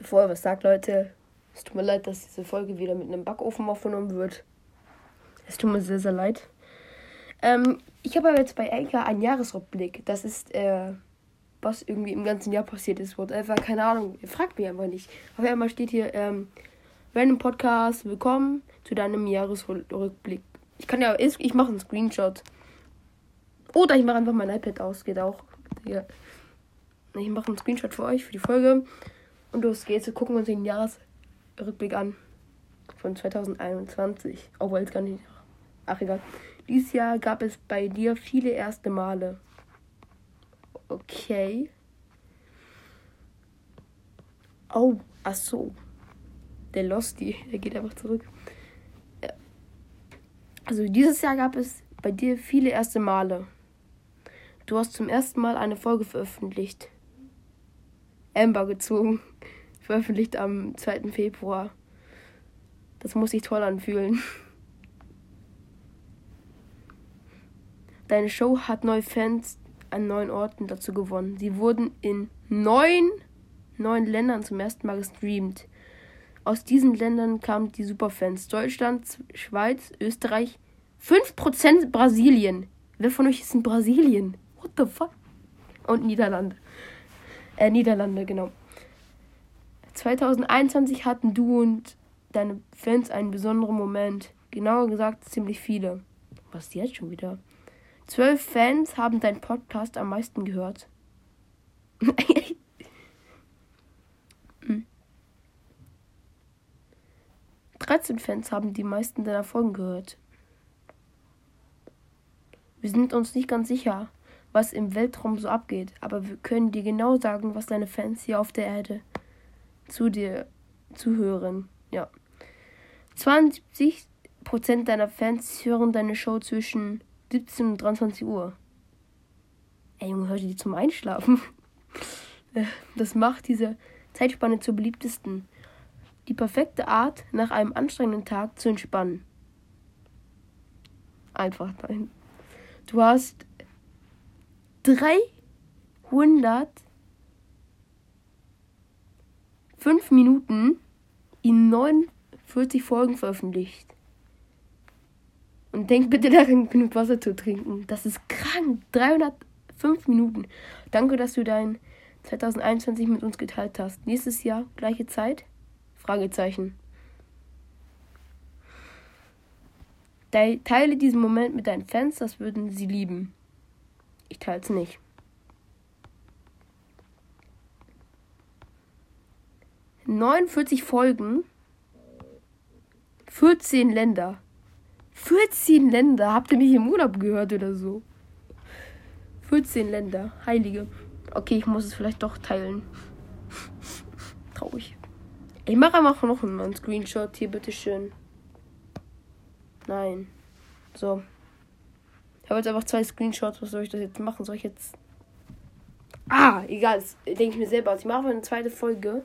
Bevor ihr was sagt, Leute, es tut mir leid, dass diese Folge wieder mit einem Backofen aufgenommen wird. Es tut mir sehr, sehr leid. Ähm, ich habe aber jetzt bei Anchor einen Jahresrückblick. Das ist, äh, was irgendwie im ganzen Jahr passiert ist. Whatever, keine Ahnung. Fragt mich einfach nicht. Auf einmal steht hier, ähm, Random Podcast, willkommen zu deinem Jahresrückblick. Ich kann ja, ich mache einen Screenshot. Oder ich mache einfach mein iPad aus, geht auch. Ja. Ich mache einen Screenshot für euch, für die Folge. Und los geht's. Wir gucken uns den Jahresrückblick an. Von 2021. Obwohl es gar nicht. Ach, egal. Dieses Jahr gab es bei dir viele erste Male. Okay. Oh, ach so. Der Losty, der geht einfach zurück. Ja. Also dieses Jahr gab es bei dir viele erste Male. Du hast zum ersten Mal eine Folge veröffentlicht. Amber gezogen. Veröffentlicht am 2. Februar. Das muss sich toll anfühlen. Deine Show hat neue Fans an neun Orten dazu gewonnen. Sie wurden in neun, neun Ländern zum ersten Mal gestreamt. Aus diesen Ländern kamen die Superfans. Deutschland, Schweiz, Österreich, 5% Brasilien. Wer von euch ist in Brasilien? What the fuck? Und Niederlande. Äh, Niederlande, genau. 2021 hatten du und deine Fans einen besonderen Moment. Genauer gesagt, ziemlich viele. Was jetzt schon wieder? Zwölf Fans haben deinen Podcast am meisten gehört. 13 Fans haben die meisten deiner Folgen gehört. Wir sind uns nicht ganz sicher, was im Weltraum so abgeht, aber wir können dir genau sagen, was deine Fans hier auf der Erde zu dir zuhören. Ja. 72% deiner Fans hören deine Show zwischen 17 und 23 Uhr. Ey, Junge, hört die zum Einschlafen. Das macht diese Zeitspanne zur beliebtesten. Die perfekte Art, nach einem anstrengenden Tag zu entspannen. Einfach nein. Du hast 305 Minuten in 49 Folgen veröffentlicht. Und denk bitte daran, genug Wasser zu trinken. Das ist krank. 305 Minuten. Danke, dass du dein 2021 mit uns geteilt hast. Nächstes Jahr, gleiche Zeit? Fragezeichen. Teile diesen Moment mit deinen Fans, das würden sie lieben. Ich teile es nicht. Neunundvierzig Folgen, 14 Länder. 14 Länder. Habt ihr mich im Urlaub gehört oder so? 14 Länder. Heilige. Okay, ich muss es vielleicht doch teilen. Traurig. Ich mache einfach noch einen Screenshot hier, bitteschön. Nein. So. Ich habe jetzt einfach zwei Screenshots. Was soll ich das jetzt machen? Soll ich jetzt. Ah, egal. Das denke ich mir selber aus. Ich mache eine zweite Folge.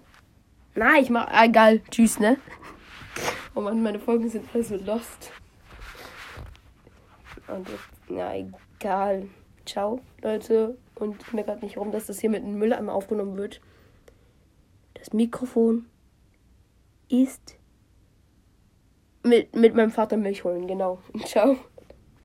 Nein, ich mache. Ah, egal. Tschüss, ne? Oh Mann, meine Folgen sind alles so lost. Und jetzt, ja, egal. Ciao, Leute. Und ich merke gerade nicht rum, dass das hier mit dem Mülleimer aufgenommen wird. Das Mikrofon ist mit, mit meinem Vater Milch holen, genau. Ciao.